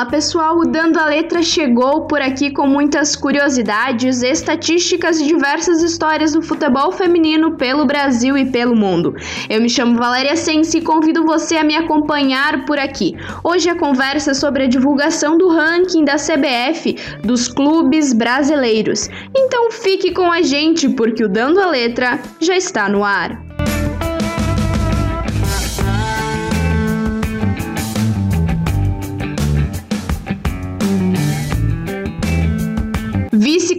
Olá pessoal, o Dando a Letra chegou por aqui com muitas curiosidades, estatísticas e diversas histórias do futebol feminino pelo Brasil e pelo mundo. Eu me chamo Valéria Sense e convido você a me acompanhar por aqui. Hoje a conversa é sobre a divulgação do ranking da CBF dos clubes brasileiros. Então fique com a gente porque o Dando a Letra já está no ar.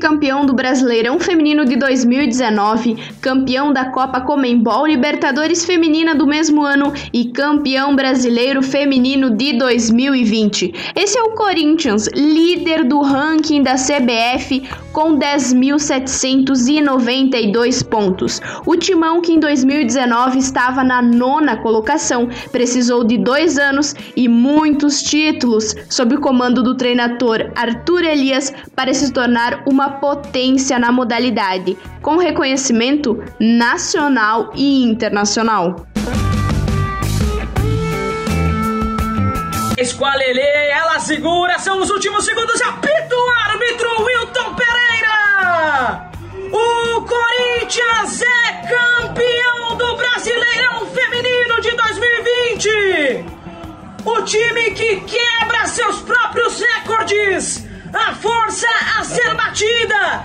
Vice-campeão do Brasileirão Feminino de 2019, campeão da Copa Comembol Libertadores Feminina do mesmo ano e campeão brasileiro feminino de 2020. Esse é o Corinthians, líder do ranking da CBF com 10.792 pontos. O Timão, que em 2019 estava na nona colocação, precisou de dois anos e muitos títulos sob o comando do treinador Arthur Elias para se tornar uma potência na modalidade, com reconhecimento nacional e internacional. Esqualelê, ela segura, são os últimos segundos, apito o árbitro! O Corinthians é campeão do Brasileirão Feminino de 2020! O time que quebra seus próprios recordes! a força a ser batida,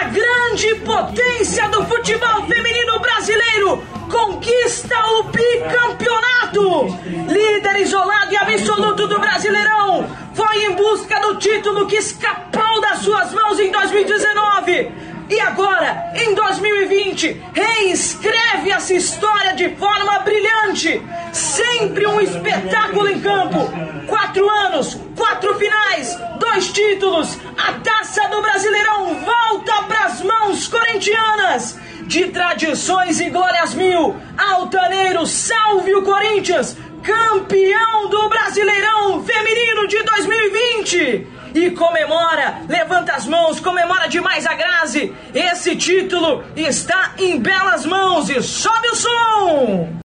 a grande potência do futebol feminino brasileiro conquista o bicampeonato. Líder isolado e absoluto do Brasileirão, foi em busca do título que escapou das suas mãos em 2019 e agora, em 2020, reescreve essa história de forma brilhante. Sempre um espetáculo em campo. Quatro anos, quatro finais, dois títulos. A taça do Brasileirão volta para as mãos corintianas. De tradições e glórias mil, Altaneiro, salve o Corinthians! Campeão do Brasileirão Feminino de 2020! e comemora, levanta as mãos, comemora demais a Grazi. Esse título está em belas mãos e sobe o som!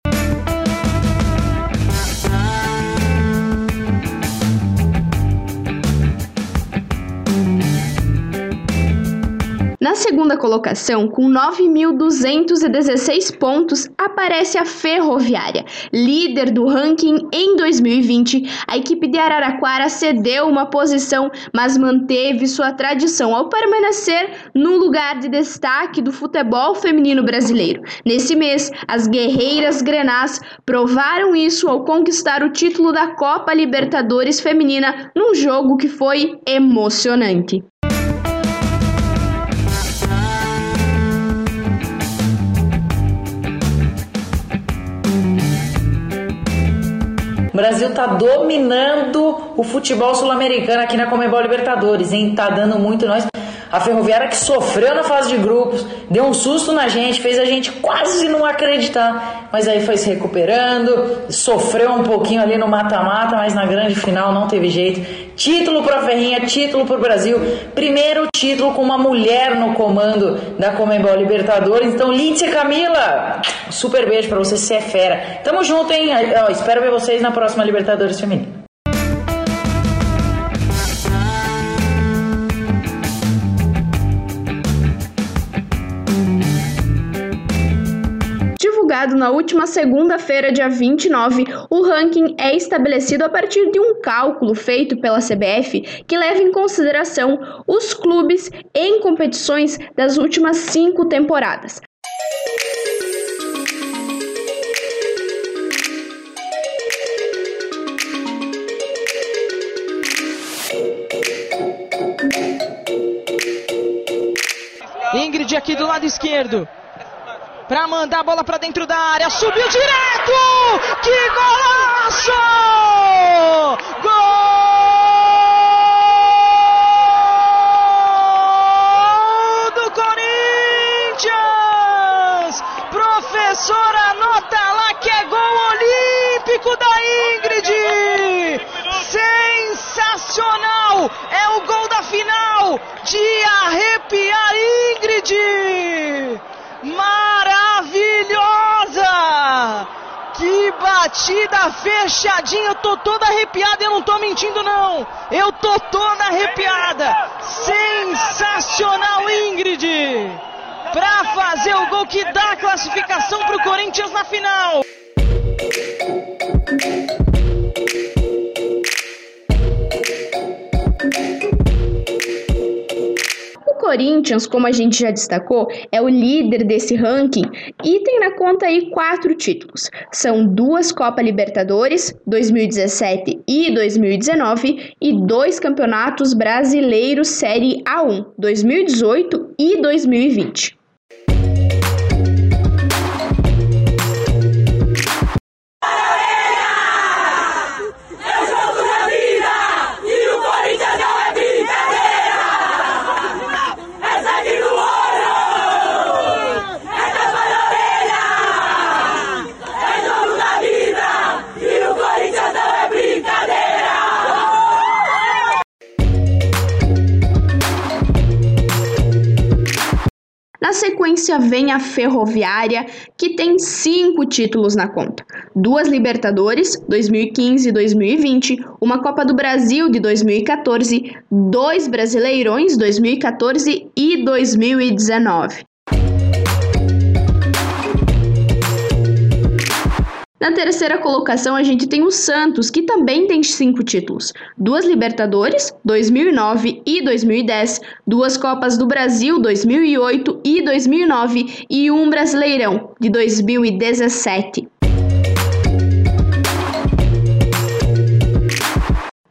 Na segunda colocação, com 9.216 pontos, aparece a Ferroviária. Líder do ranking em 2020, a equipe de Araraquara cedeu uma posição, mas manteve sua tradição ao permanecer no lugar de destaque do futebol feminino brasileiro. Nesse mês, as guerreiras grenás provaram isso ao conquistar o título da Copa Libertadores Feminina num jogo que foi emocionante. Brasil tá dominando o futebol sul-americano aqui na Comebol Libertadores, hein? Tá dando muito nós. A Ferroviária que sofreu na fase de grupos, deu um susto na gente, fez a gente quase não acreditar, mas aí foi se recuperando, sofreu um pouquinho ali no mata-mata, mas na grande final não teve jeito. Título para a Ferrinha, título para o Brasil, primeiro título com uma mulher no comando da Comembol Libertadores. Então, Lindsay Camila, super beijo para você, você é fera. Tamo junto, hein? Eu espero ver vocês na próxima Libertadores Feminina. Divulgado na última segunda-feira, dia 29, o ranking é estabelecido a partir de um cálculo feito pela CBF que leva em consideração os clubes em competições das últimas cinco temporadas. Ingrid aqui do lado esquerdo para mandar a bola para dentro da área. Subiu direto! Que golaço! Gol do Corinthians! Professor, anota lá que é gol olímpico da Ingrid! Sensacional! É o gol da final de arrepiar Ingrid! Maravilhosa! Que Batida fechadinha, eu tô toda arrepiada, eu não tô mentindo não. Eu tô toda arrepiada. Sensacional, Ingrid. Pra fazer o gol que dá a classificação pro Corinthians na final. Corinthians, como a gente já destacou, é o líder desse ranking e tem na conta aí quatro títulos. São duas Copa Libertadores, 2017 e 2019, e dois Campeonatos Brasileiros Série A1, 2018 e 2020. Na sequência vem a Ferroviária, que tem cinco títulos na conta: duas Libertadores, 2015 e 2020, uma Copa do Brasil de 2014, dois Brasileirões, 2014 e 2019. Na terceira colocação, a gente tem o Santos, que também tem cinco títulos: duas Libertadores, 2009 e 2010, duas Copas do Brasil, 2008 e 2009, e um Brasileirão, de 2017.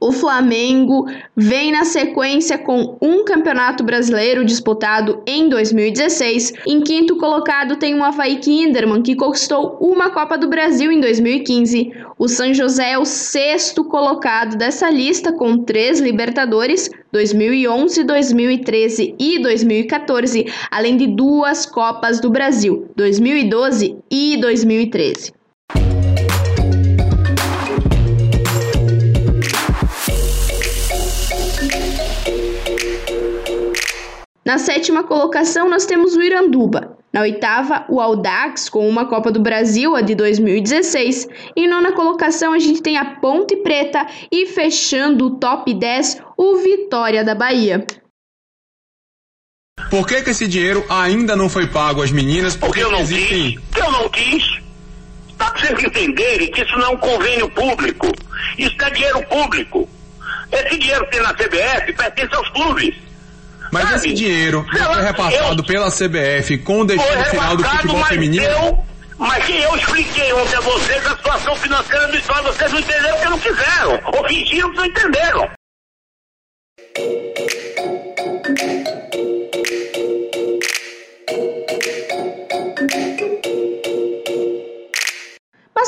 O Flamengo vem na sequência com um campeonato brasileiro disputado em 2016. Em quinto colocado tem o Havaí Kinderman, que conquistou uma Copa do Brasil em 2015. O San José é o sexto colocado dessa lista, com três Libertadores, 2011, 2013 e 2014, além de duas Copas do Brasil, 2012 e 2013. Na sétima colocação, nós temos o Iranduba. Na oitava, o Audax, com uma Copa do Brasil, a de 2016. Em nona colocação, a gente tem a Ponte Preta. E fechando o top 10, o Vitória da Bahia. Por que, que esse dinheiro ainda não foi pago às meninas? Porque, Porque eu não existem... quis. Eu não quis. Tá pra vocês entenderem que isso não é um convênio público. Isso é dinheiro público. Esse dinheiro que tem na CBF pertence aos clubes. Mas Sabe? esse dinheiro foi repassado eu, pela CBF com o destino final do futebol feminino? Eu, mas que eu expliquei ontem a vocês a situação financeira do Estado, vocês não entenderam porque não quiseram. Ou fingiram que não entenderam.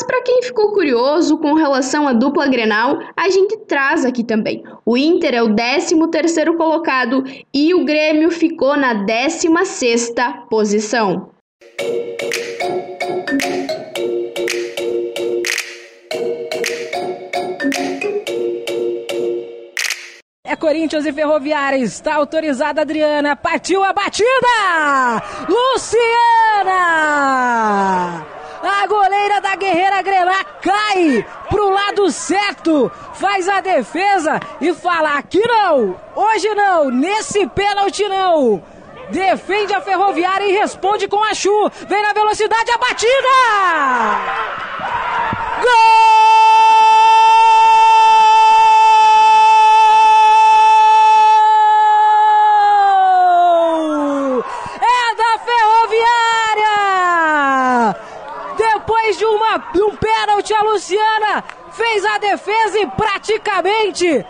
Mas para quem ficou curioso com relação à dupla Grenal, a gente traz aqui também. O Inter é o 13º colocado e o Grêmio ficou na 16ª posição. É Corinthians e Ferroviária. Está autorizada Adriana. Partiu a batida! Luciana! A goleira da Guerreira Grená cai pro lado certo, faz a defesa e fala: aqui não, hoje não, nesse pênalti não. Defende a ferroviária e responde com a Chu. Vem na velocidade a batida! Gol! Um pênalti, a Luciana fez a defesa e praticamente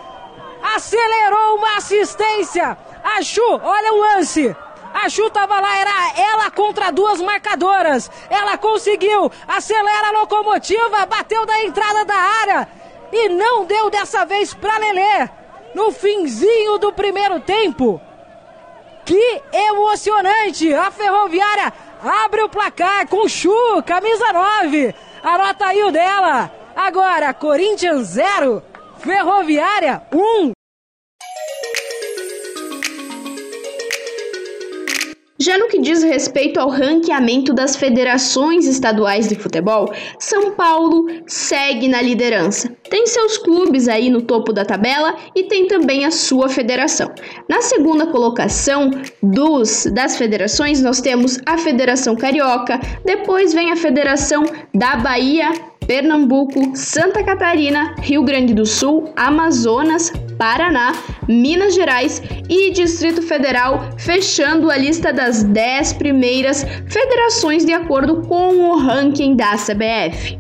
acelerou uma assistência. A Chu, olha o lance. A Chu tava lá, era ela contra duas marcadoras. Ela conseguiu, acelera a locomotiva, bateu da entrada da área e não deu dessa vez para Lelê. No finzinho do primeiro tempo. Que emocionante! A Ferroviária abre o placar com Chu, camisa 9. Anota aí o dela. Agora, Corinthians 0, Ferroviária 1. Já no que diz respeito ao ranqueamento das federações estaduais de futebol, São Paulo segue na liderança. Tem seus clubes aí no topo da tabela e tem também a sua federação. Na segunda colocação dos das federações, nós temos a Federação Carioca, depois vem a Federação da Bahia Pernambuco, Santa Catarina, Rio Grande do Sul, Amazonas, Paraná, Minas Gerais e Distrito Federal, fechando a lista das 10 primeiras federações de acordo com o ranking da CBF.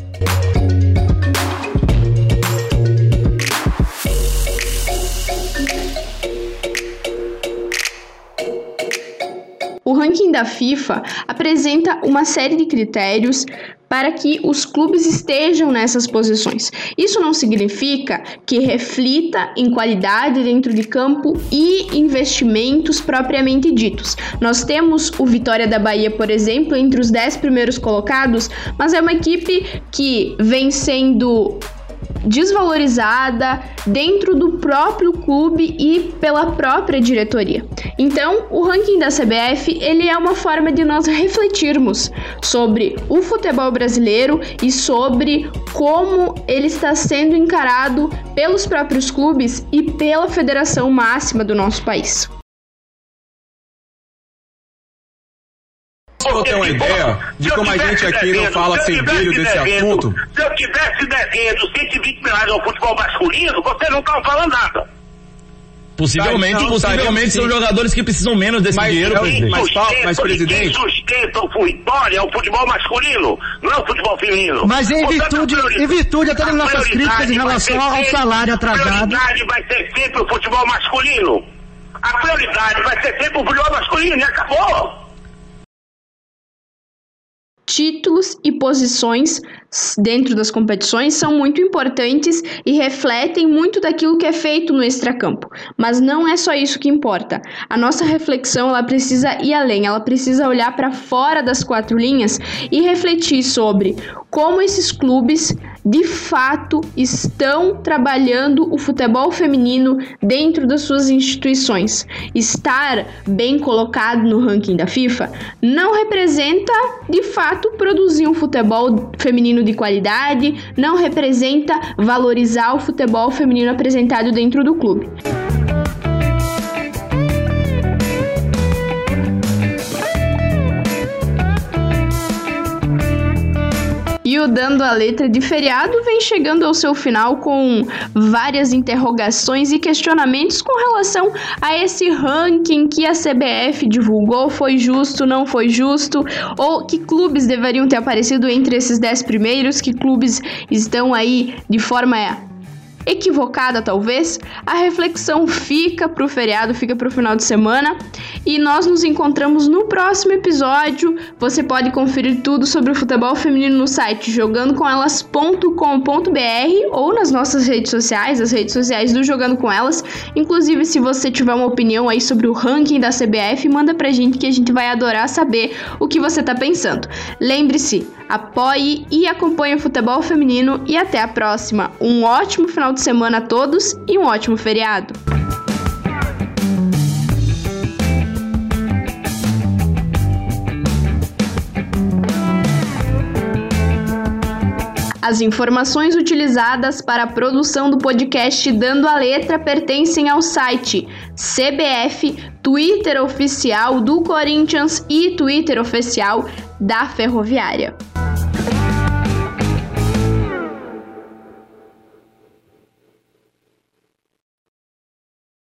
Ranking da FIFA apresenta uma série de critérios para que os clubes estejam nessas posições. Isso não significa que reflita em qualidade dentro de campo e investimentos propriamente ditos. Nós temos o Vitória da Bahia, por exemplo, entre os 10 primeiros colocados, mas é uma equipe que vem sendo desvalorizada dentro do próprio clube e pela própria diretoria. Então, o ranking da CBF, ele é uma forma de nós refletirmos sobre o futebol brasileiro e sobre como ele está sendo encarado pelos próprios clubes e pela federação máxima do nosso país. Só ter uma ideia de como a gente aqui não fala sem brilho desse assunto. Se eu tivesse devendo 120 milhões ao futebol masculino, vocês não estavam falando nada. Possivelmente, Tá, então, possivelmente são sim. jogadores que precisam menos desse Mas dinheiro, presidente. mas mas, Quem presidente- sustenta o Vitória é o futebol masculino, não é o futebol feminino. Mas em Portanto, virtude- em virtude até das nossas críticas em relação ao sempre- salário atrasado. A prioridade vai ser sempre o futebol masculino. A prioridade vai ser sempre o futebol masculino e acabou. Títulos e posições dentro das competições são muito importantes e refletem muito daquilo que é feito no extracampo. Mas não é só isso que importa. A nossa reflexão ela precisa ir além, ela precisa olhar para fora das quatro linhas e refletir sobre como esses clubes de fato estão trabalhando o futebol feminino dentro das suas instituições. Estar bem colocado no ranking da FIFA não representa de fato produzir um futebol feminino de qualidade, não representa valorizar o futebol feminino apresentado dentro do clube. E o Dando a Letra de Feriado vem chegando ao seu final com várias interrogações e questionamentos com relação a esse ranking que a CBF divulgou. Foi justo, não foi justo? Ou que clubes deveriam ter aparecido entre esses 10 primeiros? Que clubes estão aí de forma equivocada, talvez, a reflexão fica pro feriado, fica pro final de semana. E nós nos encontramos no próximo episódio. Você pode conferir tudo sobre o futebol feminino no site jogandocomElas.com.br ou nas nossas redes sociais, as redes sociais do Jogando Com Elas. Inclusive, se você tiver uma opinião aí sobre o ranking da CBF, manda pra gente que a gente vai adorar saber o que você tá pensando. Lembre-se, apoie e acompanhe o futebol feminino e até a próxima. Um ótimo final de semana a todos e um ótimo feriado. As informações utilizadas para a produção do podcast Dando a Letra pertencem ao site CBF, Twitter oficial do Corinthians e Twitter oficial da Ferroviária.